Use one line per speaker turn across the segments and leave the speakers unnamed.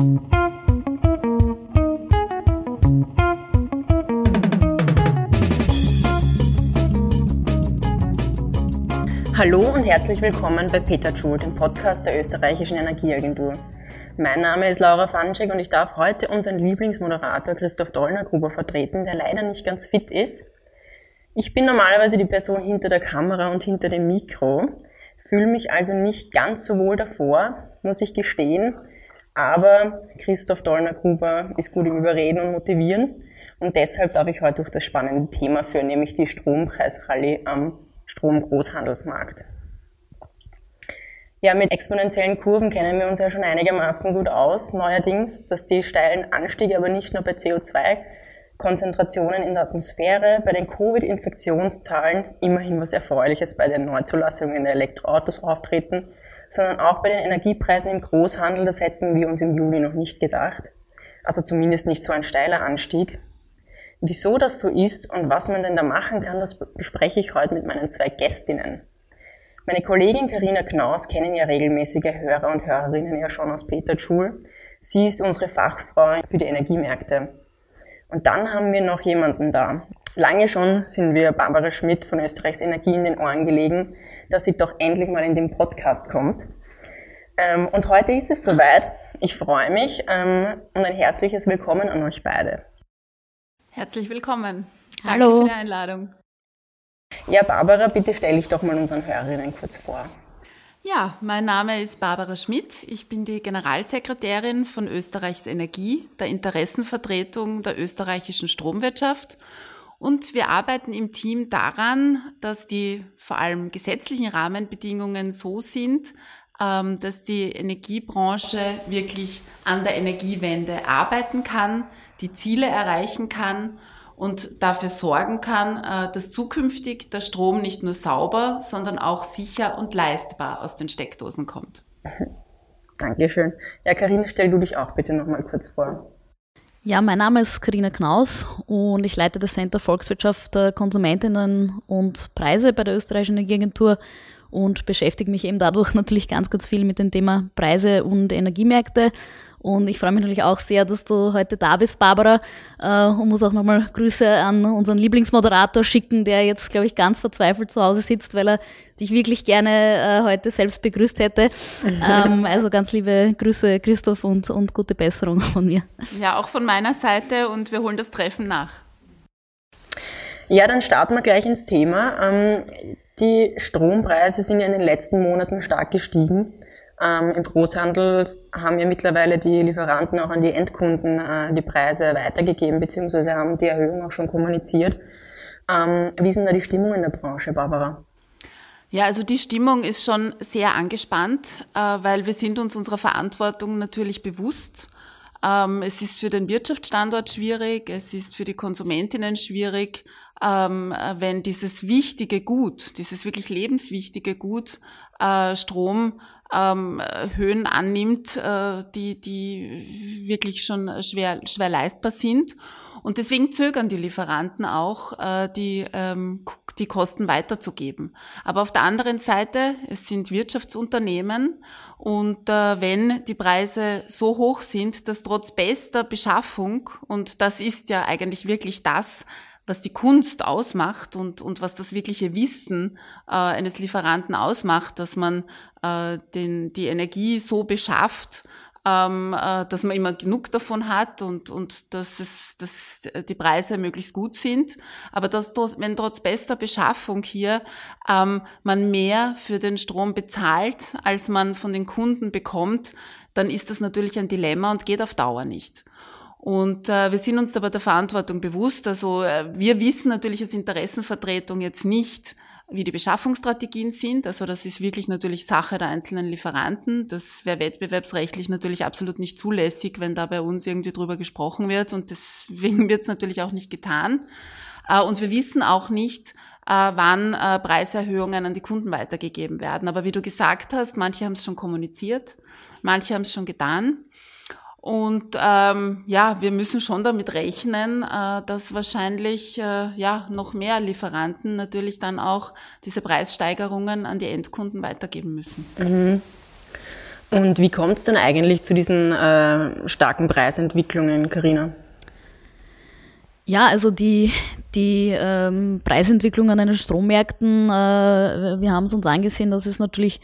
Hallo und herzlich willkommen bei Peter Joule, dem Podcast der österreichischen Energieagentur. Mein Name ist Laura Fanczek und ich darf heute unseren Lieblingsmoderator Christoph Dollner-Gruber vertreten, der leider nicht ganz fit ist. Ich bin normalerweise die Person hinter der Kamera und hinter dem Mikro, fühle mich also nicht ganz so wohl davor, muss ich gestehen, aber Christoph Dollner-Gruber ist gut im Überreden und Motivieren und deshalb darf ich heute durch das spannende Thema führen, nämlich die Strompreisrallye am Stromgroßhandelsmarkt. Ja, mit exponentiellen Kurven kennen wir uns ja schon einigermaßen gut aus. Neuerdings, dass die steilen Anstiege aber nicht nur bei CO2-Konzentrationen in der Atmosphäre, bei den Covid-Infektionszahlen immerhin was Erfreuliches bei den Neuzulassungen der Elektroautos auftreten, sondern auch bei den Energiepreisen im Großhandel, das hätten wir uns im Juli noch nicht gedacht. Also zumindest nicht so ein steiler Anstieg. Wieso das so ist und was man denn da machen kann, das bespreche ich heute mit meinen zwei Gästinnen. Meine Kollegin Karina Knaus kennen ja regelmäßige Hörer und Hörerinnen ja schon aus Peter Schul. Sie ist unsere Fachfrau für die Energiemärkte. Und dann haben wir noch jemanden da. Lange schon sind wir Barbara Schmidt von Österreichs Energie in den Ohren gelegen, dass sie doch endlich mal in den Podcast kommt. Ähm, und heute ist es soweit. Ich freue mich ähm, und ein herzliches Willkommen an euch beide.
Herzlich willkommen. Danke
Hallo.
für die Einladung.
Ja, Barbara, bitte stell dich doch mal unseren Hörerinnen kurz vor.
Ja, mein Name ist Barbara Schmidt. Ich bin die Generalsekretärin von Österreichs Energie, der Interessenvertretung der österreichischen Stromwirtschaft. Und wir arbeiten im Team daran, dass die vor allem gesetzlichen Rahmenbedingungen so sind, ähm, dass die Energiebranche wirklich an der Energiewende arbeiten kann, die Ziele erreichen kann und dafür sorgen kann, äh, dass zukünftig der Strom nicht nur sauber, sondern auch sicher und leistbar aus den Steckdosen kommt.
Dankeschön. Ja, Karina, stell du dich auch bitte noch mal kurz vor.
Ja, mein Name ist Karina Knaus und ich leite das Center Volkswirtschaft, äh, Konsumentinnen und Preise bei der österreichischen Energieagentur und beschäftige mich eben dadurch natürlich ganz, ganz viel mit dem Thema Preise und Energiemärkte und ich freue mich natürlich auch sehr, dass du heute da bist, Barbara. Äh, und muss auch nochmal Grüße an unseren Lieblingsmoderator schicken, der jetzt, glaube ich, ganz verzweifelt zu Hause sitzt, weil er dich wirklich gerne äh, heute selbst begrüßt hätte. ähm, also ganz liebe Grüße, Christoph, und, und gute Besserung von mir.
Ja, auch von meiner Seite und wir holen das Treffen nach.
Ja, dann starten wir gleich ins Thema. Ähm, die Strompreise sind ja in den letzten Monaten stark gestiegen. Ähm, Im Großhandel haben ja mittlerweile die Lieferanten auch an die Endkunden äh, die Preise weitergegeben, beziehungsweise haben die Erhöhung auch schon kommuniziert. Ähm, wie denn da die Stimmung in der Branche, Barbara?
Ja, also die Stimmung ist schon sehr angespannt, äh, weil wir sind uns unserer Verantwortung natürlich bewusst. Ähm, es ist für den Wirtschaftsstandort schwierig, es ist für die Konsumentinnen schwierig, ähm, wenn dieses wichtige Gut, dieses wirklich lebenswichtige Gut äh, Strom ähm, Höhen annimmt, äh, die, die wirklich schon schwer, schwer leistbar sind. Und deswegen zögern die Lieferanten auch, äh, die, ähm, die Kosten weiterzugeben. Aber auf der anderen Seite, es sind Wirtschaftsunternehmen und äh, wenn die Preise so hoch sind, dass trotz bester Beschaffung, und das ist ja eigentlich wirklich das, was die Kunst ausmacht und, und was das wirkliche Wissen äh, eines Lieferanten ausmacht, dass man äh, den, die Energie so beschafft, ähm, äh, dass man immer genug davon hat und, und dass, es, dass die Preise möglichst gut sind. Aber dass, wenn trotz bester Beschaffung hier ähm, man mehr für den Strom bezahlt, als man von den Kunden bekommt, dann ist das natürlich ein Dilemma und geht auf Dauer nicht. Und äh, wir sind uns aber der Verantwortung bewusst. Also äh, wir wissen natürlich als Interessenvertretung jetzt nicht, wie die Beschaffungsstrategien sind. Also das ist wirklich natürlich Sache der einzelnen Lieferanten. Das wäre wettbewerbsrechtlich natürlich absolut nicht zulässig, wenn da bei uns irgendwie drüber gesprochen wird. Und deswegen wird es natürlich auch nicht getan. Äh, und wir wissen auch nicht, äh, wann äh, Preiserhöhungen an die Kunden weitergegeben werden. Aber wie du gesagt hast, manche haben es schon kommuniziert, manche haben es schon getan. Und ähm, ja, wir müssen schon damit rechnen, äh, dass wahrscheinlich äh, ja noch mehr Lieferanten natürlich dann auch diese Preissteigerungen an die Endkunden weitergeben müssen.
Mhm. Und wie kommt es denn eigentlich zu diesen äh, starken Preisentwicklungen, Karina?
Ja, also die, die ähm, Preisentwicklung an den Strommärkten, äh, wir haben es uns angesehen, dass es natürlich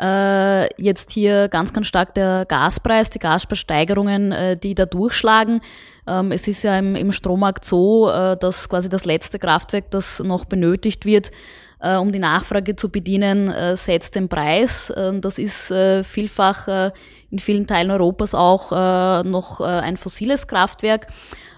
äh, jetzt hier ganz, ganz stark der Gaspreis, die Gaspreissteigerungen, äh, die da durchschlagen. Ähm, es ist ja im, im Strommarkt so, äh, dass quasi das letzte Kraftwerk, das noch benötigt wird, äh, um die Nachfrage zu bedienen, äh, setzt den Preis. Äh, das ist äh, vielfach äh, in vielen Teilen Europas auch äh, noch äh, ein fossiles Kraftwerk.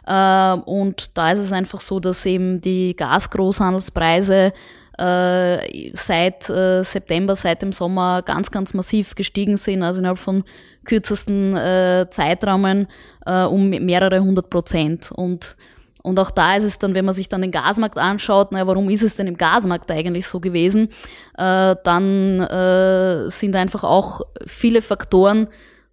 Äh, und da ist es einfach so, dass eben die Gasgroßhandelspreise äh, seit äh, September, seit dem Sommer ganz, ganz massiv gestiegen sind, also innerhalb von kürzesten äh, Zeitrahmen äh, um mehrere hundert Prozent. Und und auch da ist es dann, wenn man sich dann den Gasmarkt anschaut, naja, warum ist es denn im Gasmarkt eigentlich so gewesen, äh, dann äh, sind einfach auch viele Faktoren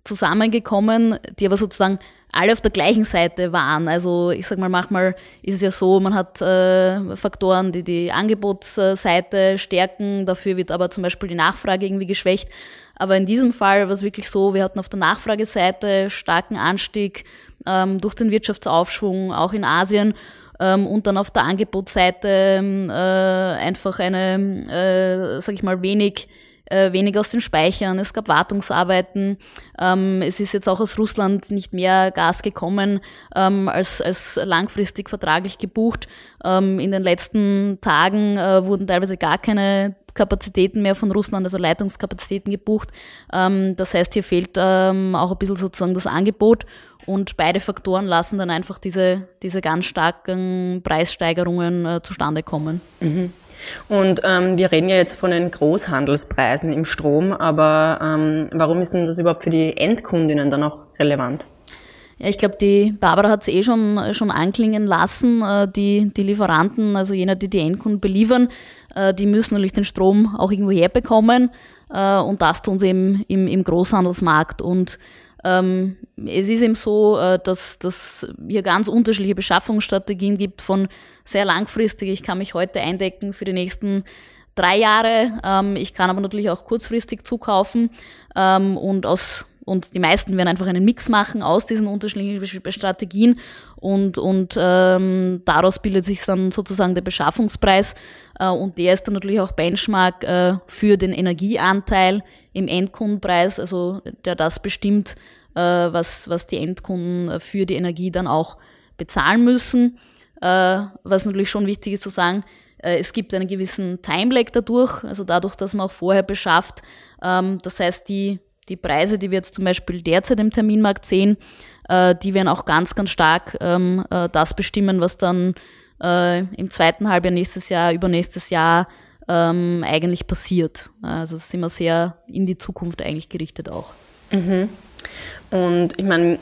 zusammengekommen, die aber sozusagen alle auf der gleichen Seite waren. Also ich sag mal, manchmal ist es ja so, man hat äh, Faktoren, die die Angebotsseite stärken, dafür wird aber zum Beispiel die Nachfrage irgendwie geschwächt. Aber in diesem Fall war es wirklich so, wir hatten auf der Nachfrageseite starken Anstieg ähm, durch den Wirtschaftsaufschwung, auch in Asien. Ähm, und dann auf der Angebotsseite ähm, äh, einfach eine, äh, sag ich mal, wenig äh, wenig aus den Speichern, es gab Wartungsarbeiten, ähm, es ist jetzt auch aus Russland nicht mehr Gas gekommen ähm, als, als langfristig vertraglich gebucht. Ähm, in den letzten Tagen äh, wurden teilweise gar keine Kapazitäten mehr von Russland, also Leitungskapazitäten gebucht. Ähm, das heißt, hier fehlt ähm, auch ein bisschen sozusagen das Angebot und beide Faktoren lassen dann einfach diese, diese ganz starken Preissteigerungen äh, zustande kommen.
Mhm. Und ähm, wir reden ja jetzt von den Großhandelspreisen im Strom, aber ähm, warum ist denn das überhaupt für die Endkundinnen dann auch relevant?
Ja, ich glaube, die Barbara hat es eh schon, schon anklingen lassen. Äh, die, die Lieferanten, also jener, die die Endkunden beliefern, äh, die müssen natürlich den Strom auch irgendwo herbekommen. Äh, und das tun sie eben im, im Großhandelsmarkt. Und ähm, es ist eben so, äh, dass dass hier ganz unterschiedliche Beschaffungsstrategien gibt von sehr langfristig. Ich kann mich heute eindecken für die nächsten drei Jahre. Ähm, ich kann aber natürlich auch kurzfristig zukaufen ähm, und aus und die meisten werden einfach einen Mix machen aus diesen unterschiedlichen Strategien und, und ähm, daraus bildet sich dann sozusagen der Beschaffungspreis äh, und der ist dann natürlich auch Benchmark äh, für den Energieanteil im Endkundenpreis, also der das bestimmt, was, was die Endkunden für die Energie dann auch bezahlen müssen. Äh, was natürlich schon wichtig ist zu sagen, äh, es gibt einen gewissen Timelag dadurch, also dadurch, dass man auch vorher beschafft. Ähm, das heißt, die, die Preise, die wir jetzt zum Beispiel derzeit im Terminmarkt sehen, äh, die werden auch ganz, ganz stark ähm, äh, das bestimmen, was dann äh, im zweiten Halbjahr nächstes Jahr, übernächstes Jahr ähm, eigentlich passiert. Also sind wir sehr in die Zukunft eigentlich gerichtet auch.
Mhm. Und ich meine,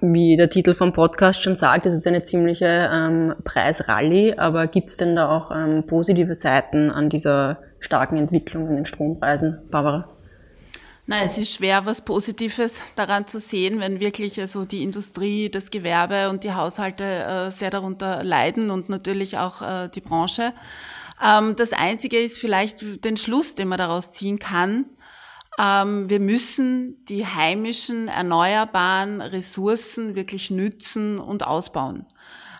wie der Titel vom Podcast schon sagt, es ist eine ziemliche ähm, Preisrallye, aber gibt es denn da auch ähm, positive Seiten an dieser starken Entwicklung in den Strompreisen, Barbara?
Na, es ist schwer, was Positives daran zu sehen, wenn wirklich also die Industrie, das Gewerbe und die Haushalte äh, sehr darunter leiden und natürlich auch äh, die Branche. Ähm, das Einzige ist vielleicht den Schluss, den man daraus ziehen kann. Ähm, wir müssen die heimischen erneuerbaren Ressourcen wirklich nützen und ausbauen.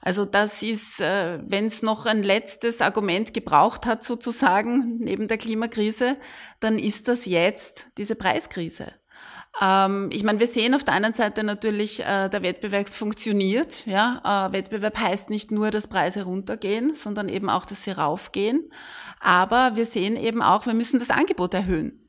Also das ist, äh, wenn es noch ein letztes Argument gebraucht hat sozusagen neben der Klimakrise, dann ist das jetzt diese Preiskrise. Ähm, ich meine, wir sehen auf der einen Seite natürlich, äh, der Wettbewerb funktioniert. Ja? Äh, Wettbewerb heißt nicht nur, dass Preise runtergehen, sondern eben auch, dass sie raufgehen. Aber wir sehen eben auch, wir müssen das Angebot erhöhen.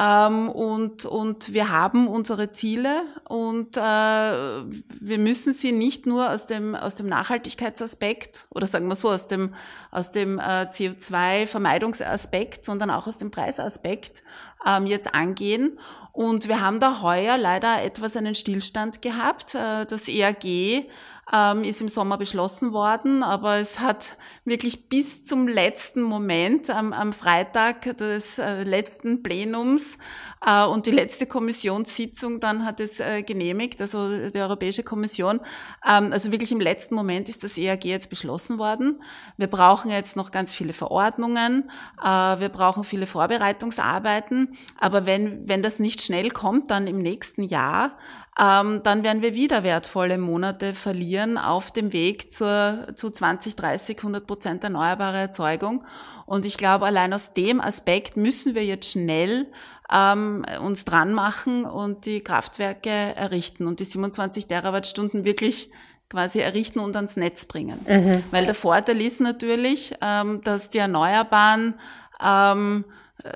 Ähm, und, und wir haben unsere Ziele und äh, wir müssen sie nicht nur aus dem, aus dem Nachhaltigkeitsaspekt oder sagen wir so, aus dem, aus dem äh, CO2-Vermeidungsaspekt, sondern auch aus dem Preisaspekt ähm, jetzt angehen. Und wir haben da heuer leider etwas einen Stillstand gehabt. Äh, das EAG ähm, ist im Sommer beschlossen worden, aber es hat wirklich bis zum letzten Moment am, am Freitag des äh, letzten Plenums äh, und die letzte Kommissionssitzung dann hat es äh, genehmigt, also die Europäische Kommission. Ähm, also wirklich im letzten Moment ist das EAG jetzt beschlossen worden. Wir brauchen jetzt noch ganz viele Verordnungen, äh, wir brauchen viele Vorbereitungsarbeiten Aber wenn, wenn das nicht schnell kommt, dann im nächsten Jahr, ähm, dann werden wir wieder wertvolle Monate verlieren auf dem Weg zur, zu 20, 30, 100 Prozent erneuerbare Erzeugung. Und ich glaube, allein aus dem Aspekt müssen wir jetzt schnell ähm, uns dran machen und die Kraftwerke errichten und die 27 Terawattstunden wirklich quasi errichten und ans Netz bringen. Mhm. Weil der Vorteil ist natürlich, ähm, dass die Erneuerbaren ähm,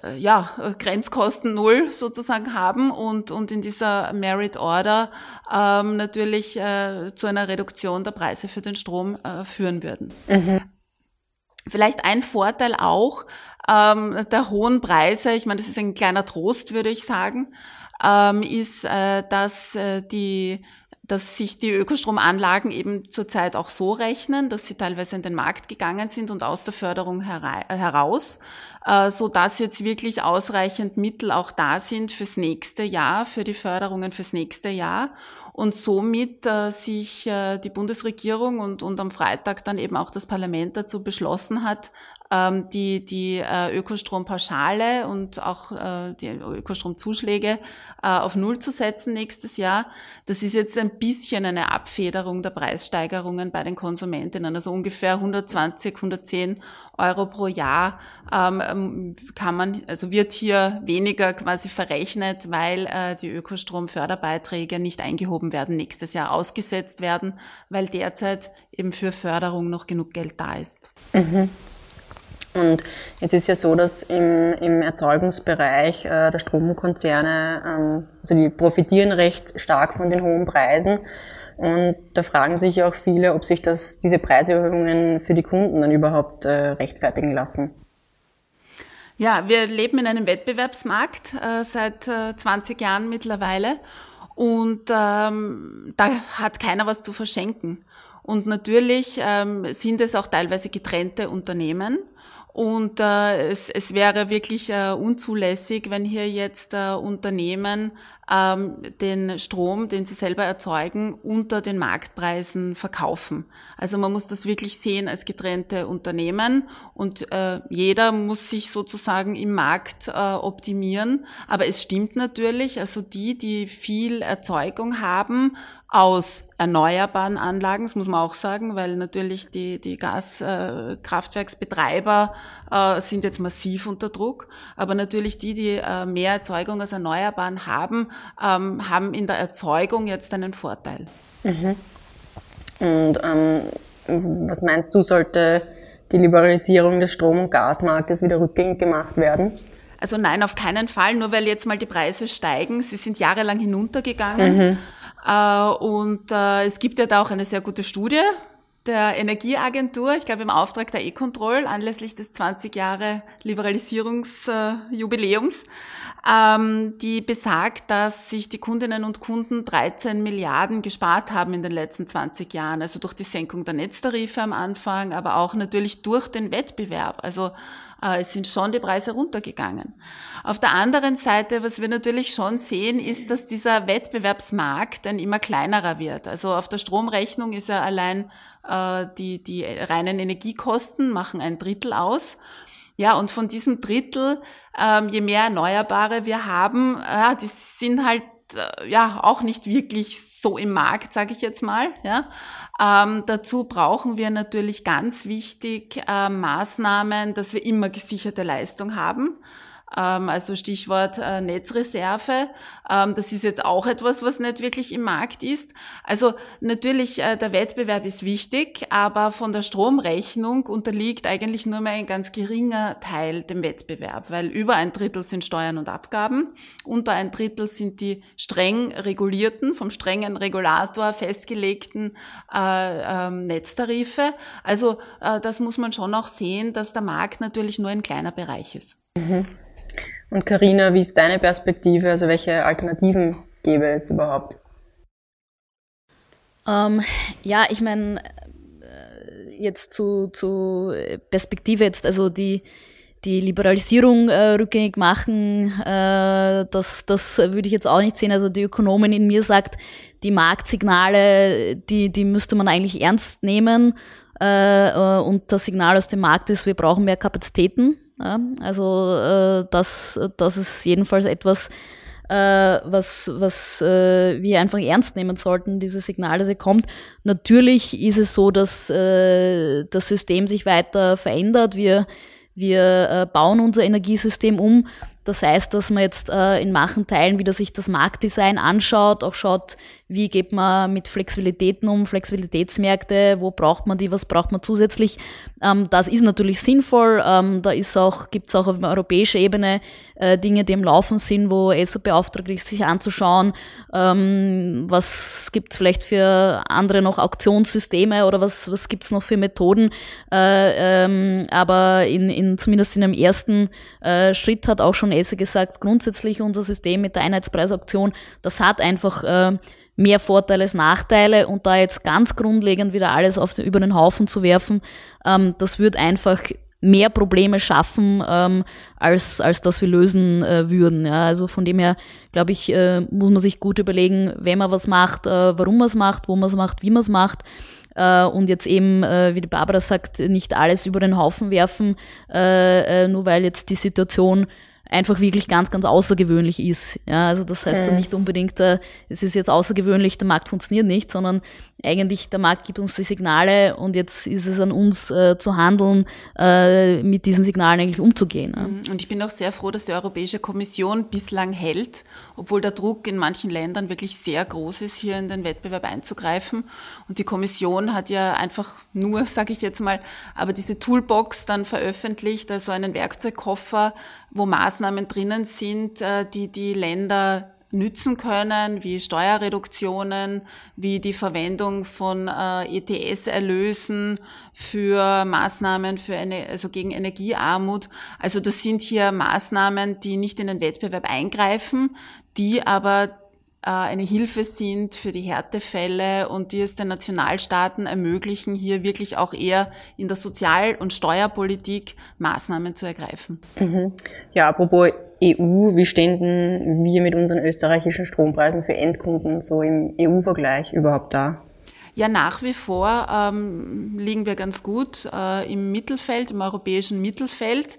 äh, ja, Grenzkosten null sozusagen haben und, und in dieser Merit Order ähm, natürlich äh, zu einer Reduktion der Preise für den Strom äh, führen würden. Mhm. Vielleicht ein Vorteil auch ähm, der hohen Preise, ich meine, das ist ein kleiner Trost, würde ich sagen, ähm, ist, äh, dass äh, die dass sich die Ökostromanlagen eben zurzeit auch so rechnen, dass sie teilweise in den Markt gegangen sind und aus der Förderung heraus, äh, so dass jetzt wirklich ausreichend Mittel auch da sind fürs nächste Jahr, für die Förderungen fürs nächste Jahr und somit äh, sich äh, die Bundesregierung und, und am Freitag dann eben auch das Parlament dazu beschlossen hat, ähm, die, die äh, Ökostrompauschale und auch äh, die Ökostromzuschläge äh, auf Null zu setzen nächstes Jahr. Das ist jetzt ein bisschen eine Abfederung der Preissteigerungen bei den Konsumentinnen. Also ungefähr 120, 110 Euro pro Jahr ähm, ähm, kann man, also wird hier weniger quasi verrechnet, weil äh, die Ökostromförderbeiträge nicht eingehoben werden, nächstes Jahr ausgesetzt werden, weil derzeit eben für Förderung noch genug Geld da ist.
Mhm. Und jetzt ist ja so, dass im, im Erzeugungsbereich äh, der Stromkonzerne, ähm, also die profitieren recht stark von den hohen Preisen. Und da fragen sich ja auch viele, ob sich das, diese Preiserhöhungen für die Kunden dann überhaupt äh, rechtfertigen lassen.
Ja, wir leben in einem Wettbewerbsmarkt äh, seit äh, 20 Jahren mittlerweile und ähm, da hat keiner was zu verschenken. Und natürlich ähm, sind es auch teilweise getrennte Unternehmen. Und äh, es, es wäre wirklich äh, unzulässig, wenn hier jetzt äh, Unternehmen ähm, den Strom, den sie selber erzeugen, unter den Marktpreisen verkaufen. Also man muss das wirklich sehen als getrennte Unternehmen und äh, jeder muss sich sozusagen im Markt äh, optimieren. Aber es stimmt natürlich, also die, die viel Erzeugung haben, aus erneuerbaren Anlagen, das muss man auch sagen, weil natürlich die, die Gaskraftwerksbetreiber äh, sind jetzt massiv unter Druck. Aber natürlich die, die äh, mehr Erzeugung aus Erneuerbaren haben, ähm, haben in der Erzeugung jetzt einen Vorteil.
Mhm. Und ähm, was meinst du, sollte die Liberalisierung des Strom- und Gasmarktes wieder rückgängig gemacht werden?
Also nein, auf keinen Fall, nur weil jetzt mal die Preise steigen. Sie sind jahrelang hinuntergegangen. Mhm. Äh, und äh, es gibt ja da auch eine sehr gute Studie der Energieagentur, ich glaube im Auftrag der E-Control anlässlich des 20 Jahre Liberalisierungsjubiläums, ähm, die besagt, dass sich die Kundinnen und Kunden 13 Milliarden gespart haben in den letzten 20 Jahren, also durch die Senkung der Netztarife am Anfang, aber auch natürlich durch den Wettbewerb. Also es sind schon die Preise runtergegangen. Auf der anderen Seite, was wir natürlich schon sehen, ist, dass dieser Wettbewerbsmarkt ein immer kleinerer wird. Also auf der Stromrechnung ist ja allein äh, die, die reinen Energiekosten machen ein Drittel aus. Ja, und von diesem Drittel, ähm, je mehr Erneuerbare wir haben, äh, die sind halt äh, ja auch nicht wirklich so im Markt, sage ich jetzt mal. Ja. Ähm, dazu brauchen wir natürlich ganz wichtig äh, Maßnahmen, dass wir immer gesicherte Leistung haben. Ähm, also Stichwort äh, Netzreserve. Ähm, das ist jetzt auch etwas, was nicht wirklich im Markt ist. Also natürlich, äh, der Wettbewerb ist wichtig, aber von der Stromrechnung unterliegt eigentlich nur mehr ein ganz geringer Teil dem Wettbewerb, weil über ein Drittel sind Steuern und Abgaben, unter ein Drittel sind die streng regulierten, vom strengen Regulator festgelegten äh, ähm, Netztarife. Also das muss man schon auch sehen, dass der Markt natürlich nur ein kleiner Bereich ist.
Mhm. Und Karina, wie ist deine Perspektive? Also welche Alternativen gäbe es überhaupt?
Ähm, ja, ich meine, äh, jetzt zu, zu Perspektive jetzt, also die, die Liberalisierung äh, rückgängig machen, äh, das, das würde ich jetzt auch nicht sehen. Also die Ökonomin in mir sagt, die Marktsignale, die, die müsste man eigentlich ernst nehmen. Äh, äh und das Signal aus dem Markt ist, wir brauchen mehr Kapazitäten Ja, also äh, das, das ist jedenfalls etwas, äh, was, was äh, wir einfach ernst nehmen sollten, dieses Signal, das hier kommt. Natürlich ist es so, dass äh, das System sich weiter verändert. Wir, wir äh, bauen unser Energiesystem um das heißt, dass man jetzt äh, in manchen Teilen wieder sich das Marktdesign anschaut, auch schaut, wie geht man mit Flexibilitäten um, Flexibilitätsmärkte, wo braucht man die, was braucht man zusätzlich. Ähm, das ist natürlich sinnvoll. Ähm, da ist auch, gibt es auch auf europäischer Ebene äh, Dinge, die im Laufen sind, wo ESO beauftragt ist, sich anzuschauen, ähm, was gibt es vielleicht für andere noch Auktionssysteme oder was, was gibt es noch für Methoden. Äh, ähm, aber in, in, zumindest in einem ersten äh, Schritt hat auch schon ESO gesagt, grundsätzlich unser System mit der Einheitspreisauktion, das hat einfach äh, mehr Vorteile als Nachteile und da jetzt ganz grundlegend wieder alles auf den, über den Haufen zu werfen, ähm, das wird einfach mehr Probleme schaffen, ähm, als, als dass wir lösen äh, würden. Ja, also von dem her, glaube ich, äh, muss man sich gut überlegen, wenn man was macht, äh, warum man es macht, wo man es macht, wie man es macht. Äh, und jetzt eben, äh, wie die Barbara sagt, nicht alles über den Haufen werfen, äh, äh, nur weil jetzt die Situation einfach wirklich ganz, ganz außergewöhnlich ist. Ja, also das heißt okay. dann nicht unbedingt, äh, es ist jetzt außergewöhnlich, der Markt funktioniert nicht, sondern eigentlich der Markt gibt uns die Signale und jetzt ist es an uns äh, zu handeln, äh, mit diesen Signalen eigentlich umzugehen. Ja.
Mhm. Und ich bin auch sehr froh, dass die Europäische Kommission bislang hält, obwohl der Druck in manchen Ländern wirklich sehr groß ist, hier in den Wettbewerb einzugreifen. Und die Kommission hat ja einfach nur, sage ich jetzt mal, aber diese Toolbox dann veröffentlicht, also einen Werkzeugkoffer, wo Maßnahmen drinnen sind, äh, die die Länder nützen können, wie Steuerreduktionen, wie die Verwendung von äh, ETS-Erlösen für Maßnahmen für eine, also gegen Energiearmut. Also das sind hier Maßnahmen, die nicht in den Wettbewerb eingreifen, die aber äh, eine Hilfe sind für die Härtefälle und die es den Nationalstaaten ermöglichen, hier wirklich auch eher in der Sozial- und Steuerpolitik Maßnahmen zu ergreifen.
Mhm. Ja, apropos EU, wie stehen denn wir mit unseren österreichischen Strompreisen für Endkunden so im EU-Vergleich überhaupt da?
Ja, nach wie vor ähm, liegen wir ganz gut äh, im Mittelfeld, im europäischen Mittelfeld.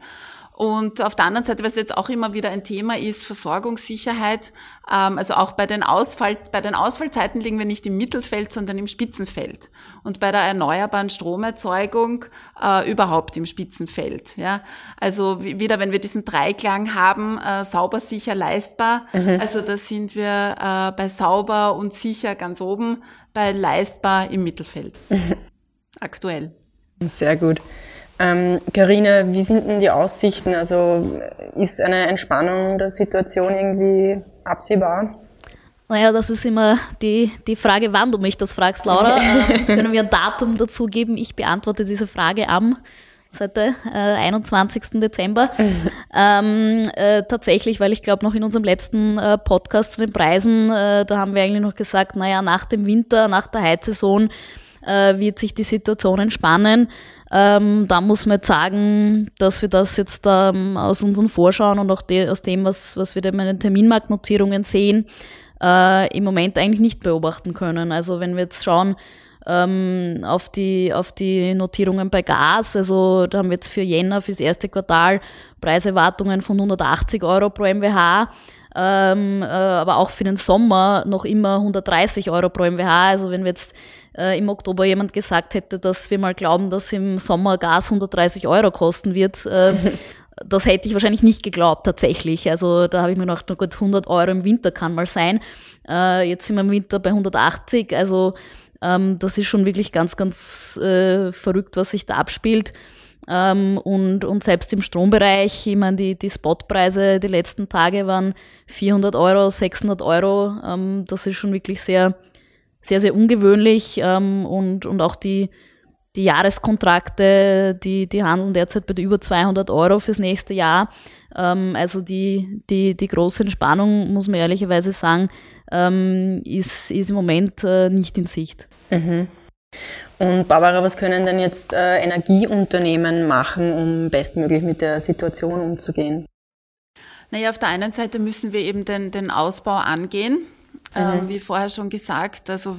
Und auf der anderen Seite, was jetzt auch immer wieder ein Thema ist, Versorgungssicherheit. Ähm, also auch bei den, Ausfall, bei den Ausfallzeiten liegen wir nicht im Mittelfeld, sondern im Spitzenfeld. Und bei der erneuerbaren Stromerzeugung äh, überhaupt im Spitzenfeld. Ja? Also wieder, wenn wir diesen Dreiklang haben, äh, sauber, sicher, leistbar. Mhm. Also da sind wir äh, bei sauber und sicher ganz oben, bei leistbar im Mittelfeld. Aktuell.
Sehr gut. Karina, ähm, wie sind denn die Aussichten? Also ist eine Entspannung der Situation irgendwie absehbar?
Naja, das ist immer die, die Frage, wann du mich das fragst, Laura. ähm, können wir ein Datum dazu geben? Ich beantworte diese Frage am heute, äh, 21. Dezember. ähm, äh, tatsächlich, weil ich glaube, noch in unserem letzten äh, Podcast zu den Preisen, äh, da haben wir eigentlich noch gesagt, naja, nach dem Winter, nach der Heizsaison äh, wird sich die Situation entspannen. Ähm, da muss man jetzt sagen, dass wir das jetzt ähm, aus unseren Vorschauen und auch de aus dem, was, was wir in den Terminmarktnotierungen sehen, äh, im Moment eigentlich nicht beobachten können. Also wenn wir jetzt schauen, ähm, auf die, auf die Notierungen bei Gas. Also da haben wir jetzt für Jänner, fürs erste Quartal Preiserwartungen von 180 Euro pro MWH. Ähm, äh, aber auch für den Sommer noch immer 130 Euro pro MWH. Also wenn wir jetzt äh, im Oktober jemand gesagt hätte, dass wir mal glauben, dass im Sommer Gas 130 Euro kosten wird, äh, das hätte ich wahrscheinlich nicht geglaubt tatsächlich. Also da habe ich mir gedacht, na gut, 100 Euro im Winter kann mal sein. Äh, jetzt sind wir im Winter bei 180. Also ähm, das ist schon wirklich ganz, ganz äh, verrückt, was sich da abspielt. Ähm, und, und selbst im Strombereich, ich meine, die, die Spotpreise die letzten Tage waren 400 Euro, 600 Euro. Ähm, das ist schon wirklich sehr, sehr, sehr ungewöhnlich ähm, und, und auch die, die Jahreskontrakte, die, die handeln derzeit bei über 200 Euro fürs nächste Jahr. Ähm, also die, die, die große Entspannung, muss man ehrlicherweise sagen, ähm, ist, ist im Moment äh, nicht in Sicht.
Mhm. Und Barbara, was können denn jetzt äh, Energieunternehmen machen, um bestmöglich mit der Situation umzugehen?
Naja, auf der einen Seite müssen wir eben den, den Ausbau angehen Ähm, mhm. wie vorher schon gesagt, also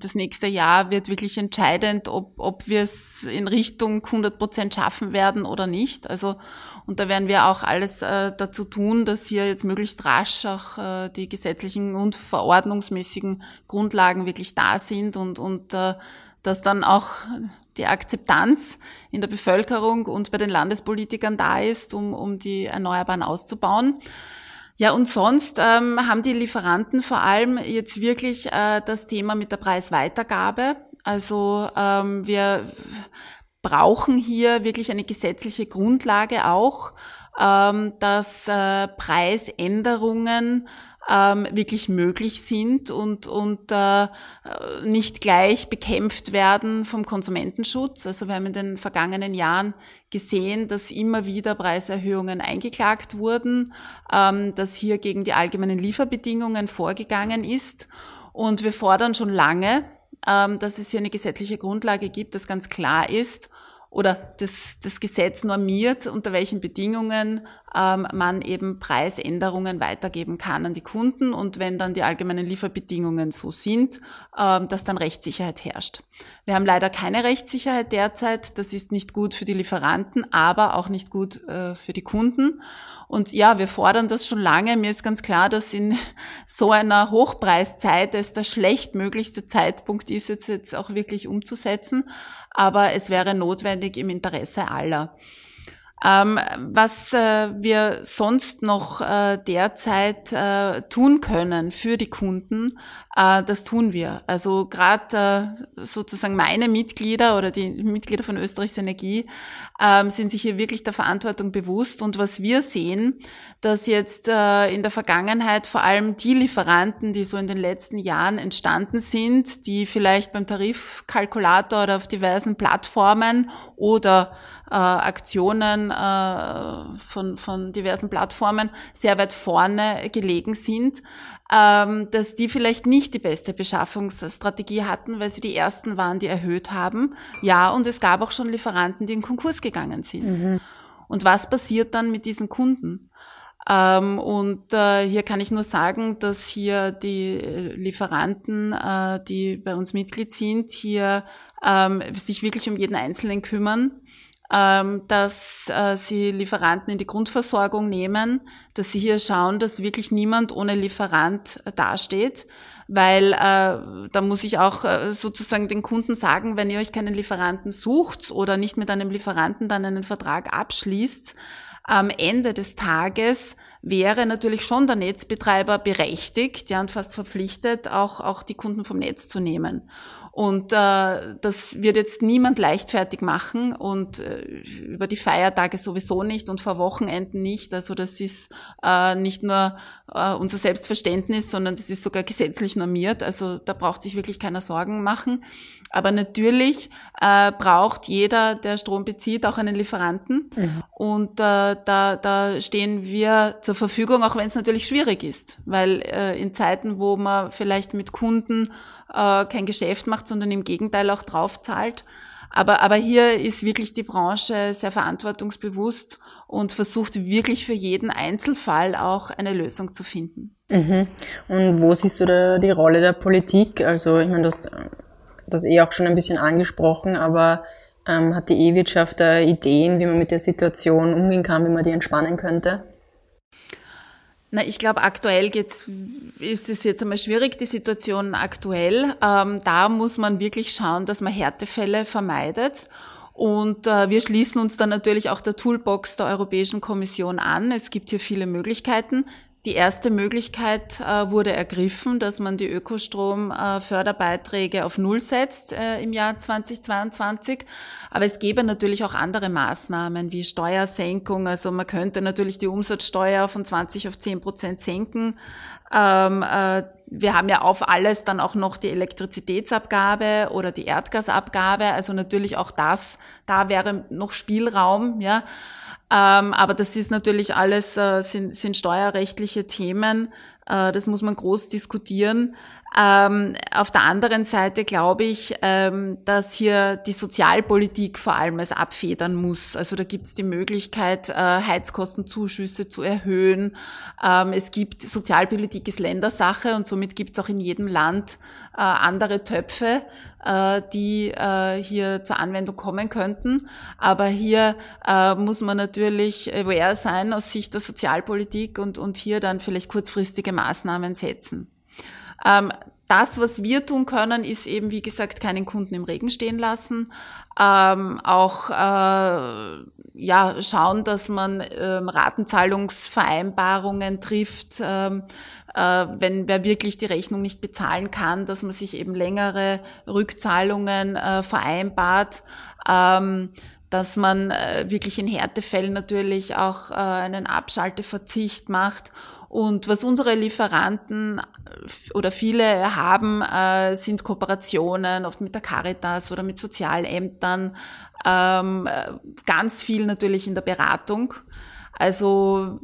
das nächste Jahr wird wirklich entscheidend, ob, ob wir es in Richtung 100 Prozent schaffen werden oder nicht. Also und da werden wir auch alles äh, dazu tun, dass hier jetzt möglichst rasch auch äh, die gesetzlichen und verordnungsmäßigen Grundlagen wirklich da sind und und äh, dass dann auch die Akzeptanz in der Bevölkerung und bei den Landespolitikern da ist, um, um die Erneuerbaren auszubauen. Ja, und sonst ähm, haben die Lieferanten vor allem jetzt wirklich äh, das Thema mit der Preisweitergabe. Also ähm, wir brauchen hier wirklich eine gesetzliche Grundlage auch, ähm, dass äh, Preisänderungen ähm, wirklich möglich sind und, und äh, nicht gleich bekämpft werden vom Konsumentenschutz. Also wir haben in den vergangenen Jahren gesehen, dass immer wieder Preiserhöhungen eingeklagt wurden, ähm, dass hier gegen die allgemeinen Lieferbedingungen vorgegangen ist. Und wir fordern schon lange, ähm, dass es hier eine gesetzliche Grundlage gibt, dass ganz klar ist, oder das, das Gesetz normiert, unter welchen Bedingungen ähm, man eben Preisänderungen weitergeben kann an die Kunden und wenn dann die allgemeinen Lieferbedingungen so sind, ähm, dass dann Rechtssicherheit herrscht. Wir haben leider keine Rechtssicherheit derzeit. Das ist nicht gut für die Lieferanten, aber auch nicht gut äh, für die Kunden. Und ja, wir fordern das schon lange. Mir ist ganz klar, dass in so einer Hochpreiszeit es der schlechtmöglichste Zeitpunkt ist, jetzt, jetzt auch wirklich umzusetzen. Aber es wäre notwendig im Interesse aller. Ähm, was äh, wir sonst noch äh, derzeit äh, tun können für die Kunden, äh, das tun wir. Also gerade äh, sozusagen meine Mitglieder oder die Mitglieder von Österreichs Energie ähm, sind sich hier wirklich der Verantwortung bewusst. Und was wir sehen, dass jetzt äh, in der Vergangenheit vor allem die Lieferanten, die so in den letzten Jahren entstanden sind, die vielleicht beim Tarifkalkulator oder auf diversen Plattformen oder äh, Aktionen äh, von, von diversen Plattformen sehr weit vorne gelegen sind, ähm, dass die vielleicht nicht die beste Beschaffungsstrategie hatten, weil sie die ersten waren, die erhöht haben. Ja, und es gab auch schon Lieferanten, die in Konkurs gegangen sind. Mhm. Und was passiert dann mit diesen Kunden? Ähm, und äh, hier kann ich nur sagen, dass hier die Lieferanten, äh, die bei uns Mitglied sind, hier ähm, sich wirklich um jeden Einzelnen kümmern ähm, dass äh, sie Lieferanten in die Grundversorgung nehmen, dass sie hier schauen, dass wirklich niemand ohne Lieferant äh, dasteht, weil äh, da muss ich auch äh, sozusagen den Kunden sagen, wenn ihr euch keinen Lieferanten sucht oder nicht mit einem Lieferanten dann einen Vertrag abschließt, am Ende des Tages wäre natürlich schon der Netzbetreiber berechtigt, ja, und fast verpflichtet, auch, auch die Kunden vom Netz zu nehmen. Und äh, das wird jetzt niemand leichtfertig machen und äh, über die Feiertage sowieso nicht und vor Wochenenden nicht. Also das ist äh, nicht nur äh, unser Selbstverständnis, sondern das ist sogar gesetzlich normiert. Also da braucht sich wirklich keiner Sorgen machen. Aber natürlich äh, braucht jeder, der Strom bezieht, auch einen Lieferanten. Mhm. Und äh, da, da stehen wir zur Verfügung, auch wenn es natürlich schwierig ist. Weil äh, in Zeiten, wo man vielleicht mit Kunden äh, kein Geschäft macht, sondern im Gegenteil auch drauf zahlt. Aber, aber hier ist wirklich die Branche sehr verantwortungsbewusst und versucht wirklich für jeden Einzelfall auch eine Lösung zu finden.
Mhm. Und wo siehst du da die Rolle der Politik? Also ich meine, du hast das eh auch schon ein bisschen angesprochen, aber ähm, hat die E-Wirtschaft da Ideen, wie man mit der Situation umgehen kann, wie man die entspannen könnte?
Na, ich glaube, aktuell geht's, ist es jetzt einmal schwierig, die Situation aktuell. Ähm, da muss man wirklich schauen, dass man Härtefälle vermeidet. Und äh, wir schließen uns dann natürlich auch der Toolbox der Europäischen Kommission an. Es gibt hier viele Möglichkeiten. Die erste Möglichkeit äh, wurde ergriffen, dass man die Ökostrom-Förderbeiträge auf Null setzt äh, im Jahr 2022. Aber es gäbe natürlich auch andere Maßnahmen wie Steuersenkung. Also man könnte natürlich die Umsatzsteuer von 20 auf 10 Prozent senken. Ähm, äh, wir haben ja auf alles dann auch noch die Elektrizitätsabgabe oder die Erdgasabgabe. Also natürlich auch das, da wäre noch Spielraum, ja. Ähm, aber das ist natürlich alles, äh, sind, sind steuerrechtliche Themen. Äh, das muss man groß diskutieren. Ähm, auf der anderen Seite glaube ich, ähm, dass hier die Sozialpolitik vor allem es abfedern muss. Also da gibt es die Möglichkeit, äh, Heizkostenzuschüsse zu erhöhen. Ähm, es gibt Sozialpolitik ist Ländersache und somit gibt es auch in jedem Land äh, andere Töpfe, äh, die äh, hier zur Anwendung kommen könnten. Aber hier äh, muss man natürlich aware sein aus Sicht der Sozialpolitik und, und hier dann vielleicht kurzfristige Maßnahmen setzen. Ähm, das, was wir tun können, ist eben, wie gesagt, keinen Kunden im Regen stehen lassen. Ähm, auch äh, ja, schauen, dass man ähm, Ratenzahlungsvereinbarungen trifft, ähm, äh, wenn wer wirklich die Rechnung nicht bezahlen kann, dass man sich eben längere Rückzahlungen äh, vereinbart. Ähm, dass man äh, wirklich in Härtefällen natürlich auch äh, einen Abschalteverzicht macht und was unsere Lieferanten oder viele haben, äh, sind Kooperationen, oft mit der Caritas oder mit Sozialämtern, ähm, äh, ganz viel natürlich in der Beratung. Also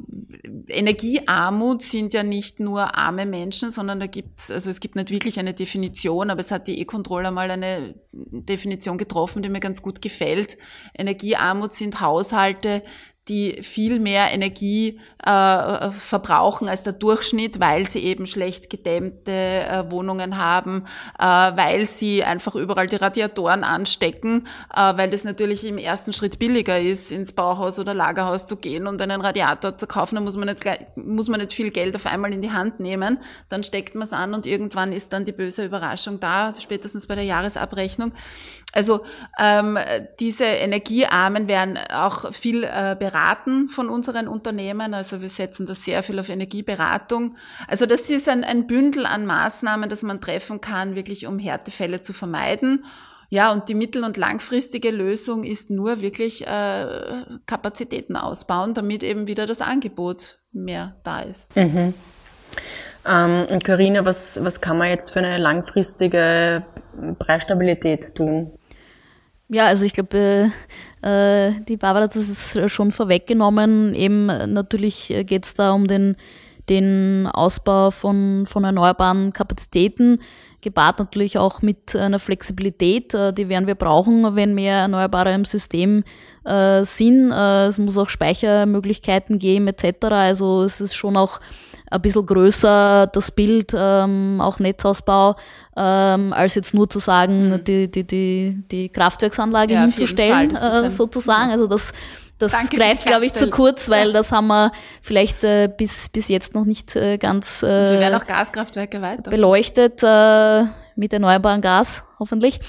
Energiearmut sind ja nicht nur arme Menschen, sondern da gibt's, also es gibt nicht wirklich eine Definition, aber es hat die E-Controller mal eine Definition getroffen, die mir ganz gut gefällt. Energiearmut sind Haushalte, die viel mehr Energie äh, verbrauchen als der Durchschnitt, weil sie eben schlecht gedämmte äh, Wohnungen haben, äh, weil sie einfach überall die Radiatoren anstecken, äh, weil das natürlich im ersten Schritt billiger ist, ins Bauhaus oder Lagerhaus zu gehen und einen Radiator zu kaufen. Da muss man nicht, muss man nicht viel Geld auf einmal in die Hand nehmen. Dann steckt man es an und irgendwann ist dann die böse Überraschung da, spätestens bei der Jahresabrechnung. Also ähm, diese Energiearmen werden auch viel äh, beraten von unseren Unternehmen. Also wir setzen da sehr viel auf Energieberatung. Also das ist ein, ein Bündel an Maßnahmen, das man treffen kann, wirklich um Härtefälle zu vermeiden. Ja, und die mittel- und langfristige Lösung ist nur wirklich äh, Kapazitäten ausbauen, damit eben wieder das Angebot mehr da ist.
Mhm. Ähm, Carina, was, was kann man jetzt für eine langfristige Preisstabilität tun?
Ja, also ich glaube, äh, äh, die Barbara hat das schon vorweggenommen. Eben natürlich geht es da um den, den Ausbau von, von erneuerbaren Kapazitäten, gepaart natürlich auch mit einer Flexibilität, äh, die werden wir brauchen, wenn mehr Erneuerbare im System äh, sind. Äh, es muss auch Speichermöglichkeiten geben etc. Also es ist schon auch ein bisschen größer das Bild, ähm, auch Netzausbau, ähm, als jetzt nur zu sagen, mhm. die, die, die, die Kraftwerksanlage ja, hinzustellen, äh, sozusagen. Also das, das Danke greift, glaube ich, zu kurz, weil ja. das haben wir vielleicht äh, bis, bis jetzt noch nicht äh, ganz äh,
Die werden auch Gaskraftwerke weiter.
beleuchtet. Äh, mit erneuerbarem Gas, hoffentlich.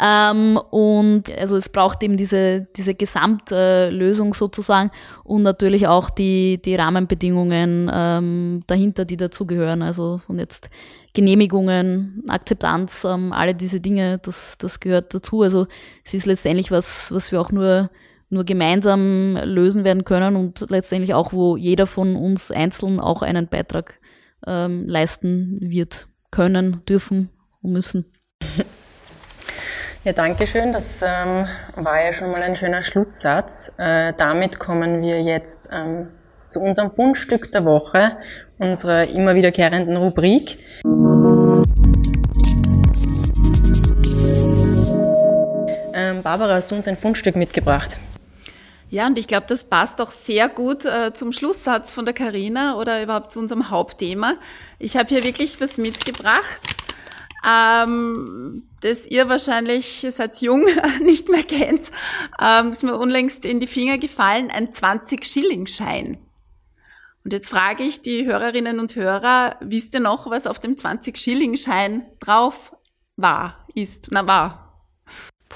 Ähm, und also es braucht eben diese, diese Gesamtlösung äh, sozusagen und natürlich auch die, die Rahmenbedingungen ähm, dahinter, die dazugehören. Also und jetzt Genehmigungen, Akzeptanz, ähm, alle diese Dinge, das, das gehört dazu. Also es ist letztendlich was, was wir auch nur nur gemeinsam lösen werden können und letztendlich auch, wo jeder von uns einzeln auch einen Beitrag ähm, leisten wird, können, dürfen müssen.
Ja, danke schön. Das ähm, war ja schon mal ein schöner Schlusssatz. Äh, damit kommen wir jetzt ähm, zu unserem Fundstück der Woche, unserer immer wiederkehrenden Rubrik. Ähm, Barbara, hast du uns ein Fundstück mitgebracht?
Ja, und ich glaube, das passt auch sehr gut äh, zum Schlusssatz von der Karina oder überhaupt zu unserem Hauptthema. Ich habe hier wirklich was mitgebracht ähm, das ihr wahrscheinlich, seid jung, nicht mehr kennt, ähm, ist mir unlängst in die Finger gefallen, ein 20-Schilling-Schein. Und jetzt frage ich die Hörerinnen und Hörer, wisst ihr noch, was auf dem 20-Schilling-Schein drauf war, ist, na war?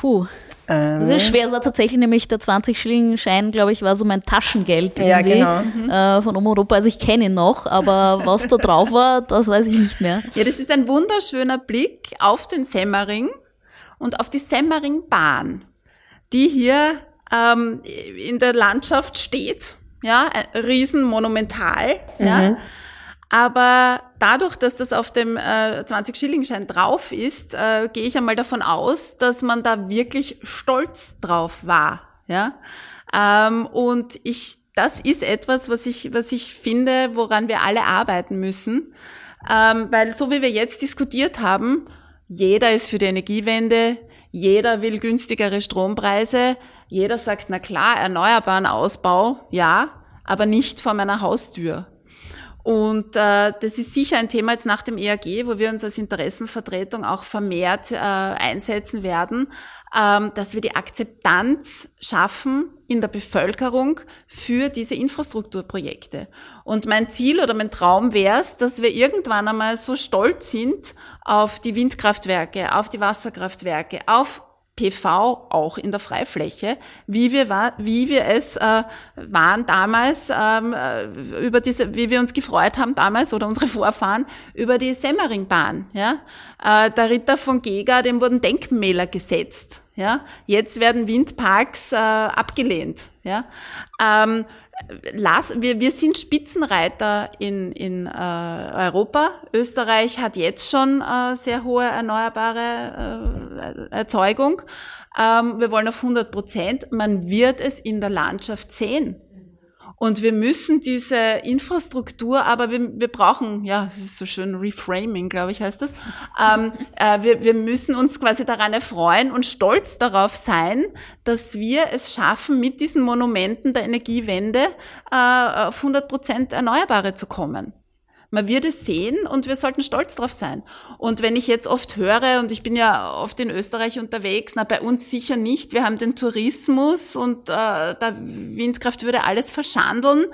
Puh. Ähm. Das ist schwer. Es war tatsächlich nämlich der 20-Schilling-Schein, glaube ich, war so mein Taschengeld
ja, genau. Mhm.
äh, von Oma Europa. Also ich kenne ihn noch, aber was da drauf war, das weiß ich nicht mehr.
Ja, das ist ein wunderschöner Blick auf den Semmering und auf die Semmeringbahn, die hier ähm, in der Landschaft steht. Ja, riesenmonumental. Mhm. Ja. Aber dadurch, dass das auf dem äh, 20-Schilling-Schein drauf ist, äh, gehe ich einmal davon aus, dass man da wirklich stolz drauf war. Ja? Ähm, und ich, das ist etwas, was ich, was ich finde, woran wir alle arbeiten müssen. ähm, weil so wie wir jetzt diskutiert haben, jeder ist für die Energiewende, jeder will günstigere Strompreise, jeder sagt, na klar, erneuerbaren Ausbau, ja, aber nicht vor meiner Haustür. Und äh, das ist sicher ein Thema jetzt nach dem EAG, wo wir uns als Interessenvertretung auch vermehrt äh, einsetzen werden, ähm, dass wir die Akzeptanz schaffen in der Bevölkerung für diese Infrastrukturprojekte. Und mein Ziel oder mein Traum wäre es, dass wir irgendwann einmal so stolz sind auf die Windkraftwerke, auf die Wasserkraftwerke, auf PV auch in der Freifläche, wie wir, wie wir es äh, waren damals, ähm, äh, über diese, wie wir uns gefreut haben damals oder unsere Vorfahren über die Semmeringbahn. Ja? Äh, der Ritter von Gega, dem wurden Denkmäler gesetzt. Ja? Jetzt werden Windparks äh, abgelehnt. Ja? Ähm, Las, wir, wir sind Spitzenreiter in, in äh, Europa. Österreich hat jetzt schon äh, sehr hohe erneuerbare äh, Erzeugung. Ähm, wir wollen auf 100 Prozent. Man wird es in der Landschaft sehen. Und wir müssen diese Infrastruktur, aber wir, wir brauchen, ja, das ist so schön Reframing, glaube ich, heißt das. Ähm, äh, wir, wir müssen uns quasi daran erfreuen und stolz darauf sein, dass wir es schaffen, mit diesen Monumenten der Energiewende äh, auf 100 Prozent Erneuerbare zu kommen. Man wird es sehen und wir sollten stolz drauf sein. Und wenn ich jetzt oft höre, und ich bin ja oft in Österreich unterwegs, na, bei uns sicher nicht, wir haben den Tourismus und äh, der Windkraft würde alles verschandeln.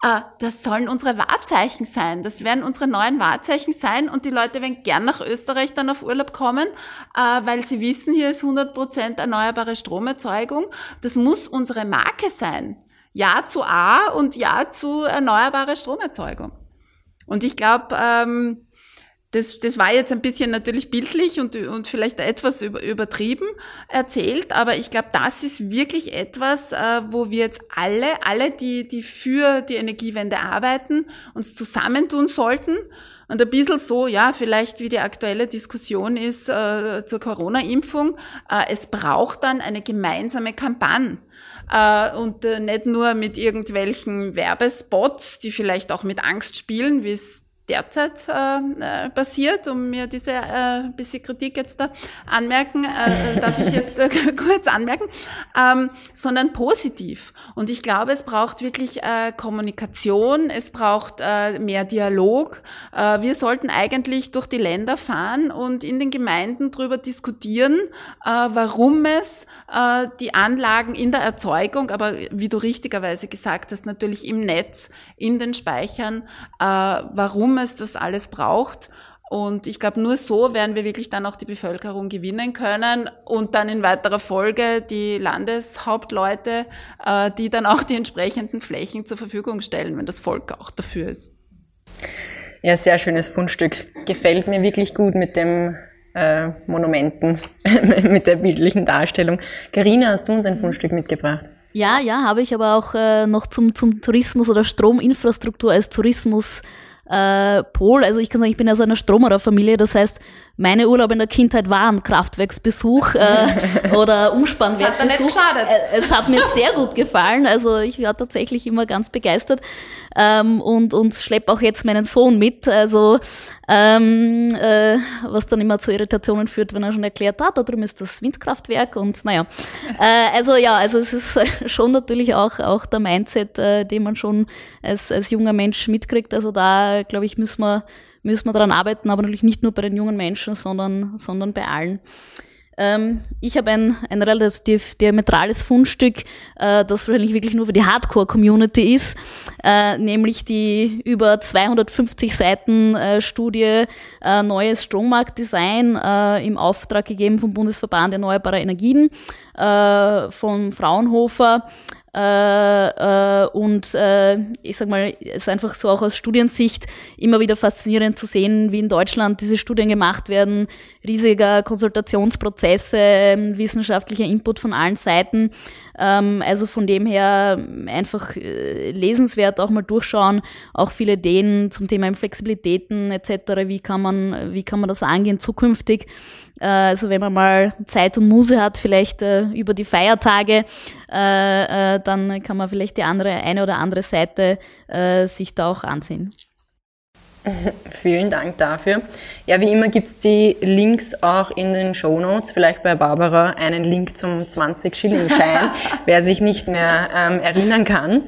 Äh, das sollen unsere Wahrzeichen sein. Das werden unsere neuen Wahrzeichen sein und die Leute werden gern nach Österreich dann auf Urlaub kommen, äh, weil sie wissen, hier ist 100 Prozent erneuerbare Stromerzeugung. Das muss unsere Marke sein. Ja zu A und Ja zu erneuerbare Stromerzeugung. Und ich glaube, ähm, das, das war jetzt ein bisschen natürlich bildlich und, und vielleicht etwas übertrieben erzählt, aber ich glaube, das ist wirklich etwas, äh, wo wir jetzt alle, alle, die, die für die Energiewende arbeiten, uns zusammentun sollten und ein bisschen so, ja, vielleicht wie die aktuelle Diskussion ist äh, zur Corona-Impfung, äh, es braucht dann eine gemeinsame Kampagne. Äh, und äh, nicht nur mit irgendwelchen Werbespots, die vielleicht auch mit Angst spielen, wie es derzeit äh, äh, passiert, um mir diese äh, bisschen Kritik jetzt da anmerken, äh, darf ich jetzt äh, kurz anmerken, ähm, sondern positiv. Und ich glaube, es braucht wirklich äh, Kommunikation, es braucht äh, mehr Dialog. Äh, wir sollten eigentlich durch die Länder fahren und in den Gemeinden darüber diskutieren, äh, warum es äh, die Anlagen in der Erzeugung, aber wie du richtigerweise gesagt hast, natürlich im Netz, in den Speichern, äh, warum es das alles braucht. Und ich glaube, nur so werden wir wirklich dann auch die Bevölkerung gewinnen können und dann in weiterer Folge die Landeshauptleute, äh, die dann auch die entsprechenden Flächen zur Verfügung stellen, wenn das Volk auch dafür ist.
Ja, sehr schönes Fundstück. Gefällt mir wirklich gut mit dem äh, Monumenten, mit der bildlichen Darstellung. Karina, hast du uns ein Fundstück mitgebracht?
Ja, ja, habe ich aber auch äh, noch zum, zum Tourismus oder Strominfrastruktur als Tourismus äh, Pol. Also ich kann sagen, ich bin so einer Stromerer-Familie, das heißt, meine Urlaube in der Kindheit waren Kraftwerksbesuch äh, oder Umspannwerkbesuch. Es hat, äh, es hat mir sehr gut gefallen. Also ich war tatsächlich immer ganz begeistert ähm, und und schleppe auch jetzt meinen Sohn mit. Also ähm, äh, was dann immer zu Irritationen führt, wenn er schon erklärt hat, da drüben ist das Windkraftwerk und naja. Äh, also ja, also es ist schon natürlich auch auch der Mindset, äh, den man schon als als junger Mensch mitkriegt. Also da glaube ich müssen wir müssen wir daran arbeiten, aber natürlich nicht nur bei den jungen Menschen, sondern, sondern bei allen. Ähm, ich habe ein, ein relativ diametrales Fundstück, äh, das wahrscheinlich wirklich nur für die Hardcore-Community ist, äh, nämlich die über 250 Seiten äh, Studie äh, Neues Strommarktdesign äh, im Auftrag gegeben vom Bundesverband Erneuerbarer Energien äh, von Fraunhofer. Äh, äh, und äh, ich sag mal, es ist einfach so auch aus Studiensicht immer wieder faszinierend zu sehen, wie in Deutschland diese Studien gemacht werden, riesiger Konsultationsprozesse, ähm, wissenschaftlicher Input von allen Seiten. Ähm, also von dem her einfach äh, lesenswert auch mal durchschauen, auch viele Ideen zum Thema Flexibilitäten etc. Wie kann man, wie kann man das angehen zukünftig? Also wenn man mal Zeit und Muse hat, vielleicht äh, über die Feiertage, äh, dann kann man vielleicht die andere, eine oder andere Seite sich da auch ansehen.
Vielen Dank dafür. Ja, wie immer gibt's die Links auch in den Show Notes. Vielleicht bei Barbara einen Link zum 20-Schilling-Schein, wer sich nicht mehr ähm, erinnern kann.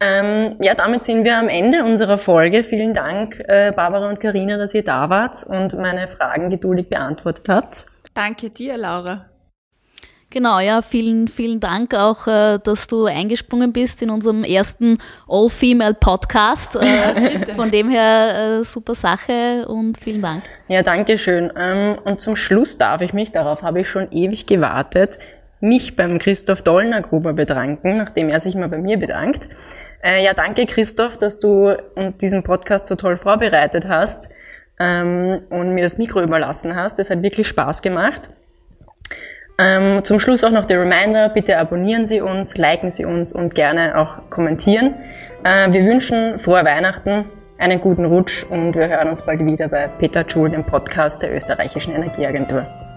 Ähm, ja, damit sind wir am Ende unserer Folge. Vielen Dank, äh, Barbara und Karina, dass ihr da wart und meine Fragen geduldig beantwortet habt.
Danke dir, Laura.
Genau, ja, vielen, vielen Dank auch, äh, dass du eingesprungen bist in unserem ersten All-Female-Podcast. Äh, von dem her äh, super Sache und vielen Dank.
Ja, danke schön. Ähm, und zum Schluss darf ich mich, darauf habe ich schon ewig gewartet, mich beim Christoph Dollner-Gruber bedanken, nachdem er sich mal bei mir bedankt. Äh, ja, danke Christoph, dass du diesen Podcast so toll vorbereitet hast ähm, und mir das Mikro überlassen hast. Es hat wirklich Spaß gemacht. Ähm, zum Schluss auch noch der Reminder, bitte abonnieren Sie uns, liken Sie uns und gerne auch kommentieren. Äh, wir wünschen frohe Weihnachten, einen guten Rutsch und wir hören uns bald wieder bei Peter Schul, dem Podcast der österreichischen Energieagentur.